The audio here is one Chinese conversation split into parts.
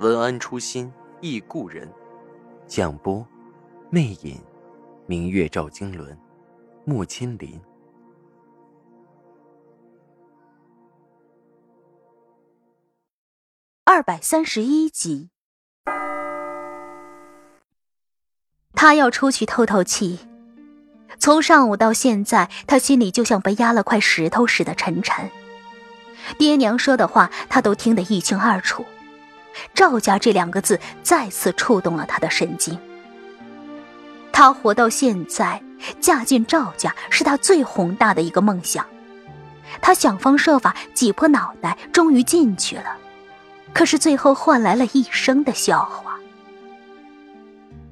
文安初心忆故人，蒋波，魅影，明月照经纶，木千林。二百三十一集，他要出去透透气。从上午到现在，他心里就像被压了块石头似的沉沉。爹娘说的话，他都听得一清二楚。赵家这两个字再次触动了他的神经。他活到现在，嫁进赵家是他最宏大的一个梦想。他想方设法挤破脑袋，终于进去了，可是最后换来了一生的笑话。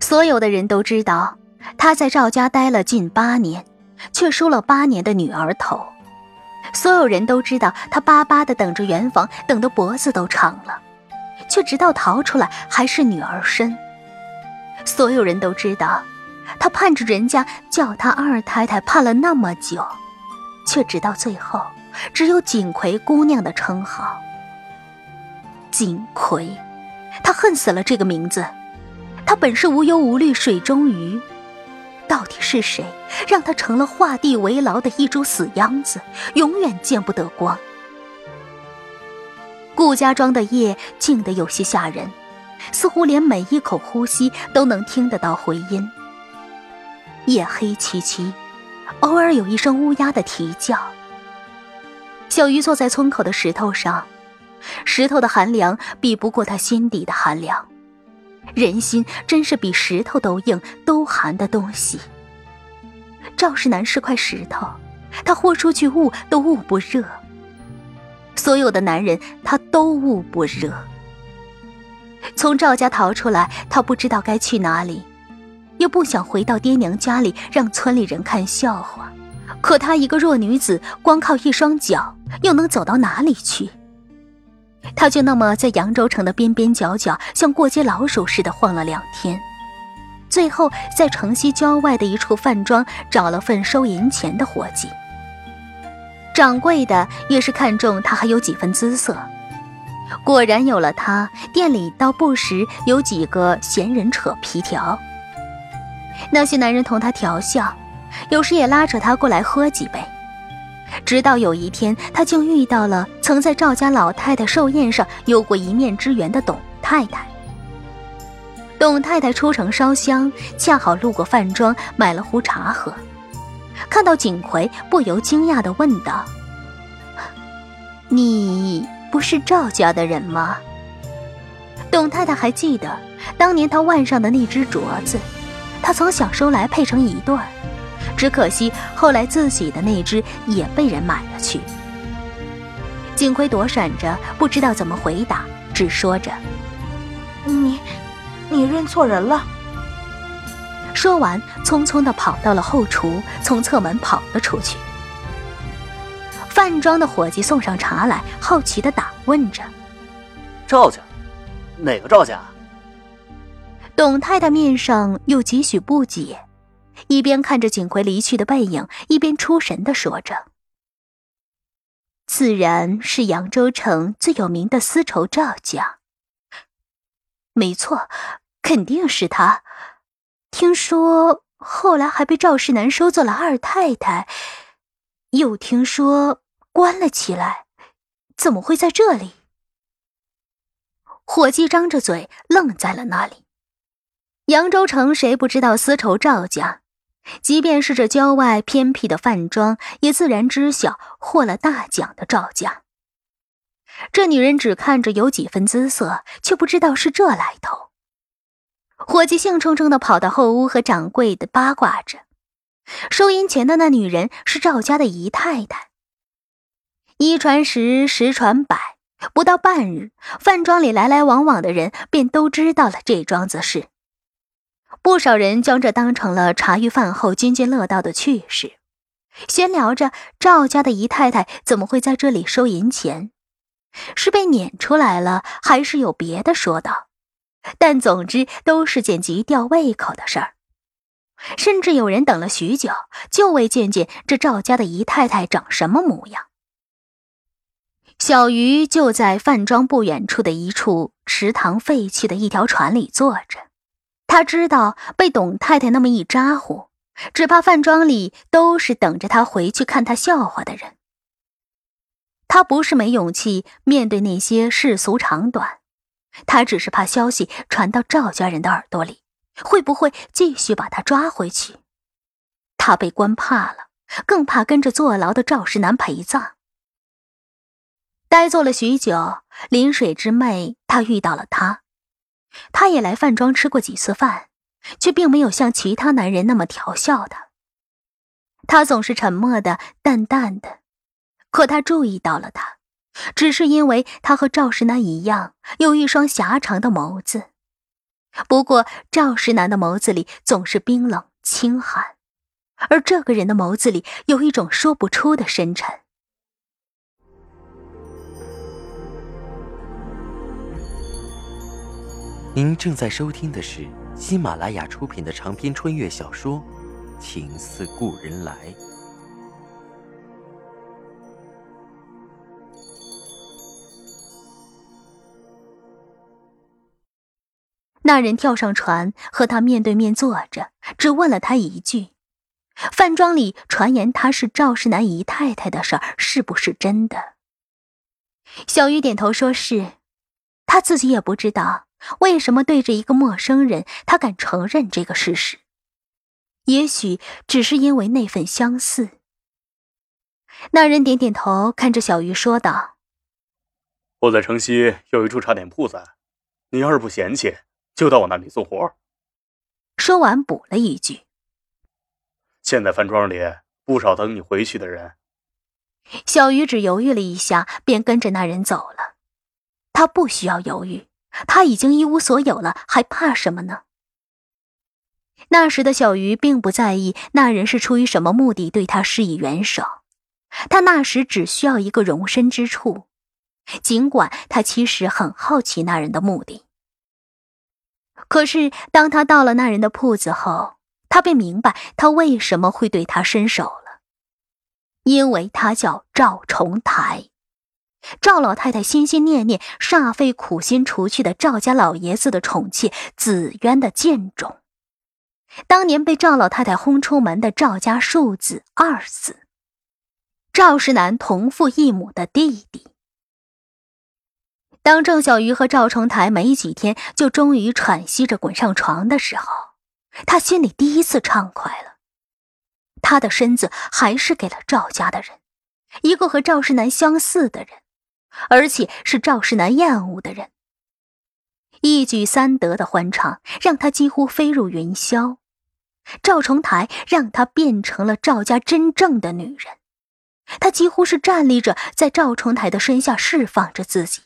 所有的人都知道，他在赵家待了近八年，却梳了八年的女儿头。所有人都知道，他巴巴的等着圆房，等得脖子都长了。却直到逃出来还是女儿身。所有人都知道，他盼着人家叫他二太太，盼了那么久，却直到最后只有锦葵姑娘的称号。锦葵，他恨死了这个名字。他本是无忧无虑水中鱼，到底是谁让他成了画地为牢的一株死秧子，永远见不得光？顾家庄的夜静得有些吓人，似乎连每一口呼吸都能听得到回音。夜黑漆漆，偶尔有一声乌鸦的啼叫。小鱼坐在村口的石头上，石头的寒凉比不过他心底的寒凉。人心真是比石头都硬、都寒的东西。赵世南是块石头，他豁出去捂都捂不热。所有的男人，他都捂不热。从赵家逃出来，他不知道该去哪里，又不想回到爹娘家里让村里人看笑话。可她一个弱女子，光靠一双脚，又能走到哪里去？她就那么在扬州城的边边角角，像过街老鼠似的晃了两天，最后在城西郊外的一处饭庄找了份收银钱的活计。掌柜的也是看中他还有几分姿色，果然有了他，店里倒不时有几个闲人扯皮条。那些男人同他调笑，有时也拉扯他过来喝几杯。直到有一天，他竟遇到了曾在赵家老太太寿宴上有过一面之缘的董太太。董太太出城烧香，恰好路过饭庄，买了壶茶喝。看到景葵，不由惊讶的问道：“你不是赵家的人吗？”董太太还记得当年她腕上的那只镯子，她曾想收来配成一对儿，只可惜后来自己的那只也被人买了去。景葵躲闪着，不知道怎么回答，只说着：“你，你认错人了。”说完，匆匆地跑到了后厨，从侧门跑了出去。饭庄的伙计送上茶来，好奇地打问着：“赵家，哪个赵家？”董太太面上有几许不解，一边看着景葵离去的背影，一边出神地说着：“自然是扬州城最有名的丝绸赵家。没错，肯定是他。”听说后来还被赵世南收做了二太太，又听说关了起来，怎么会在这里？伙计张着嘴愣在了那里。扬州城谁不知道丝绸赵家？即便是这郊外偏僻的饭庄，也自然知晓获了大奖的赵家。这女人只看着有几分姿色，却不知道是这来头。伙计兴冲冲地跑到后屋，和掌柜的八卦着。收银前的那女人是赵家的姨太太。一传十，十传百，不到半日，饭庄里来来往往的人便都知道了这桩子事。不少人将这当成了茶余饭后津津乐道的趣事，闲聊着赵家的姨太太怎么会在这里收银钱，是被撵出来了，还是有别的说道？但总之都是件极吊胃口的事儿。甚至有人等了许久，就为见见这赵家的姨太太长什么模样。小鱼就在饭庄不远处的一处池塘废弃的一条船里坐着，他知道被董太太那么一咋呼，只怕饭庄里都是等着他回去看他笑话的人。他不是没勇气面对那些世俗长短，他只是怕消息传到赵家人的耳朵里，会不会继续把他抓回去？他被关怕了，更怕跟着坐牢的赵世南陪葬。呆坐了许久，临水之妹，他遇到了他。他也来饭庄吃过几次饭，却并没有像其他男人那么调笑他。他总是沉默的、淡淡的，可他注意到了他，只是因为他和赵石南一样，有一双狭长的眸子。不过赵石南的眸子里总是冰冷清寒，而这个人的眸子里有一种说不出的深沉。您正在收听的是喜马拉雅出品的长篇穿越小说《情似故人来》。那人跳上船，和他面对面坐着，只问了他一句：“饭庄里传言他是赵世南姨太太的事儿，是不是真的？”小鱼点头说是，他自己也不知道。为什么对着一个陌生人，他敢承认这个事实？也许只是因为那份相似。那人点点头，看着小鱼说道：“我在城西有一处茶点铺子，你要是不嫌弃，就到我那里做活。”说完补了一句：“现在饭庄里不少等你回去的人。”小鱼只犹豫了一下，便跟着那人走了。他不需要犹豫。他已经一无所有了，还怕什么呢？那时的小鱼并不在意那人是出于什么目的对他施以援手，他那时只需要一个容身之处。尽管他其实很好奇那人的目的，可是当他到了那人的铺子后，他便明白他为什么会对他伸手了，因为他叫赵重台。赵老太太心心念念、煞费苦心除去的赵家老爷子的宠妾紫渊的贱种，当年被赵老太太轰出门的赵家庶子二子，赵世南同父异母的弟弟。当郑小鱼和赵重台没几天就终于喘息着滚上床的时候，他心里第一次畅快了。他的身子还是给了赵家的人，一个和赵世南相似的人。而且是赵世南厌恶的人，一举三得的欢畅让他几乎飞入云霄。赵重台让他变成了赵家真正的女人，他几乎是站立着在赵重台的身下释放着自己。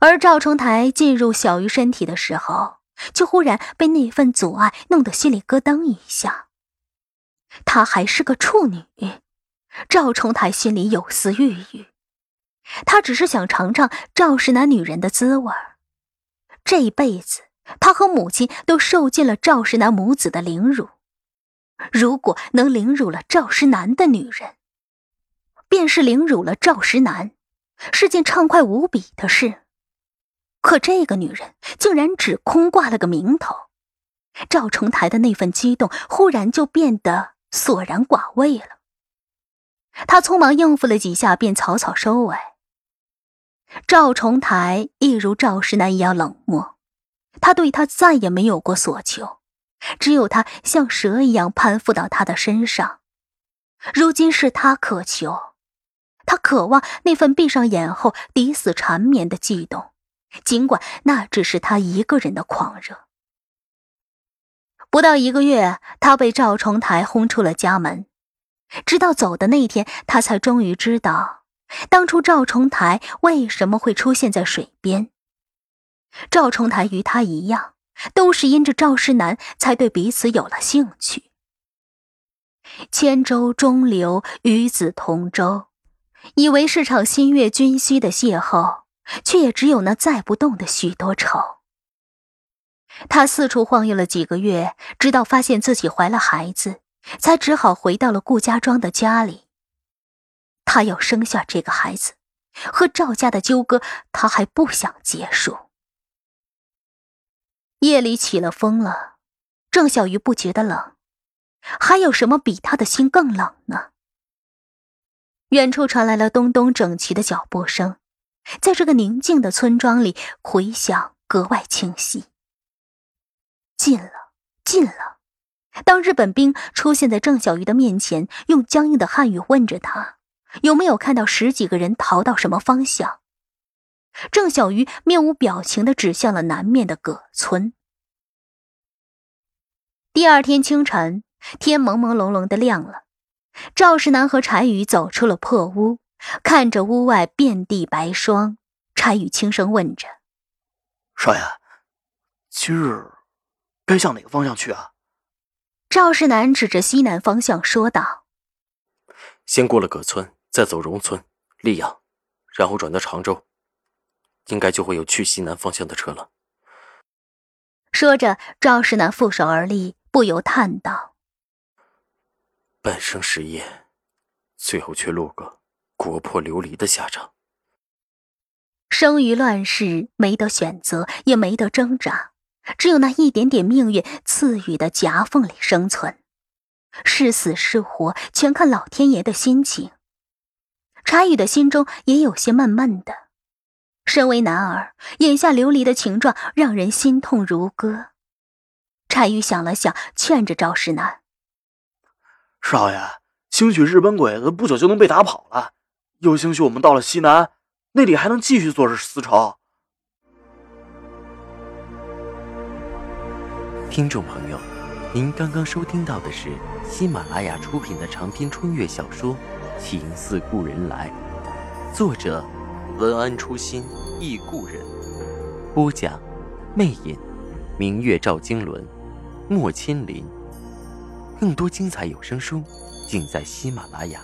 而赵重台进入小鱼身体的时候，就忽然被那份阻碍弄得心里咯噔一下。她还是个处女，赵重台心里有丝郁郁。他只是想尝尝赵氏南女人的滋味这一辈子，他和母亲都受尽了赵氏南母子的凌辱。如果能凌辱了赵石南的女人，便是凌辱了赵石南，是件畅快无比的事。可这个女人竟然只空挂了个名头，赵重台的那份激动忽然就变得索然寡味了。他匆忙应付了几下，便草草收尾。赵重台一如赵石南一样冷漠，他对他再也没有过所求，只有他像蛇一样攀附到他的身上。如今是他渴求，他渴望那份闭上眼后抵死缠绵的悸动，尽管那只是他一个人的狂热。不到一个月，他被赵重台轰出了家门，直到走的那天，他才终于知道。当初赵重台为什么会出现在水边？赵重台与他一样，都是因着赵世南才对彼此有了兴趣。千舟中流，与子同舟，以为是场心悦君兮的邂逅，却也只有那载不动的许多愁。他四处晃悠了几个月，直到发现自己怀了孩子，才只好回到了顾家庄的家里。他要生下这个孩子，和赵家的纠葛，他还不想结束。夜里起了风了，郑小鱼不觉得冷，还有什么比他的心更冷呢？远处传来了咚咚整齐的脚步声，在这个宁静的村庄里回响，格外清晰。近了，近了！当日本兵出现在郑小鱼的面前，用僵硬的汉语问着他。有没有看到十几个人逃到什么方向？郑小鱼面无表情的指向了南面的葛村。第二天清晨，天朦朦胧胧的亮了。赵世南和柴宇走出了破屋，看着屋外遍地白霜，柴宇轻声问着：“少爷，今日该向哪个方向去啊？”赵世南指着西南方向说道：“先过了葛村。”再走荣村、溧阳，然后转到常州，应该就会有去西南方向的车了。说着，赵世南负手而立，不由叹道：“半生事业，最后却落个国破流离的下场。生于乱世，没得选择，也没得挣扎，只有那一点点命运赐予的夹缝里生存。是死是活，全看老天爷的心情。”柴宇的心中也有些闷闷的。身为男儿，眼下流离的情状让人心痛如割。柴宇想了想，劝着赵世南：“少爷，兴许日本鬼子不久就能被打跑了，又兴许我们到了西南，那里还能继续做着丝绸。”听众朋友，您刚刚收听到的是喜马拉雅出品的长篇穿越小说。情似故人来，作者文安初心忆故人，播讲魅影，明月照经纶，莫千林。更多精彩有声书，尽在喜马拉雅。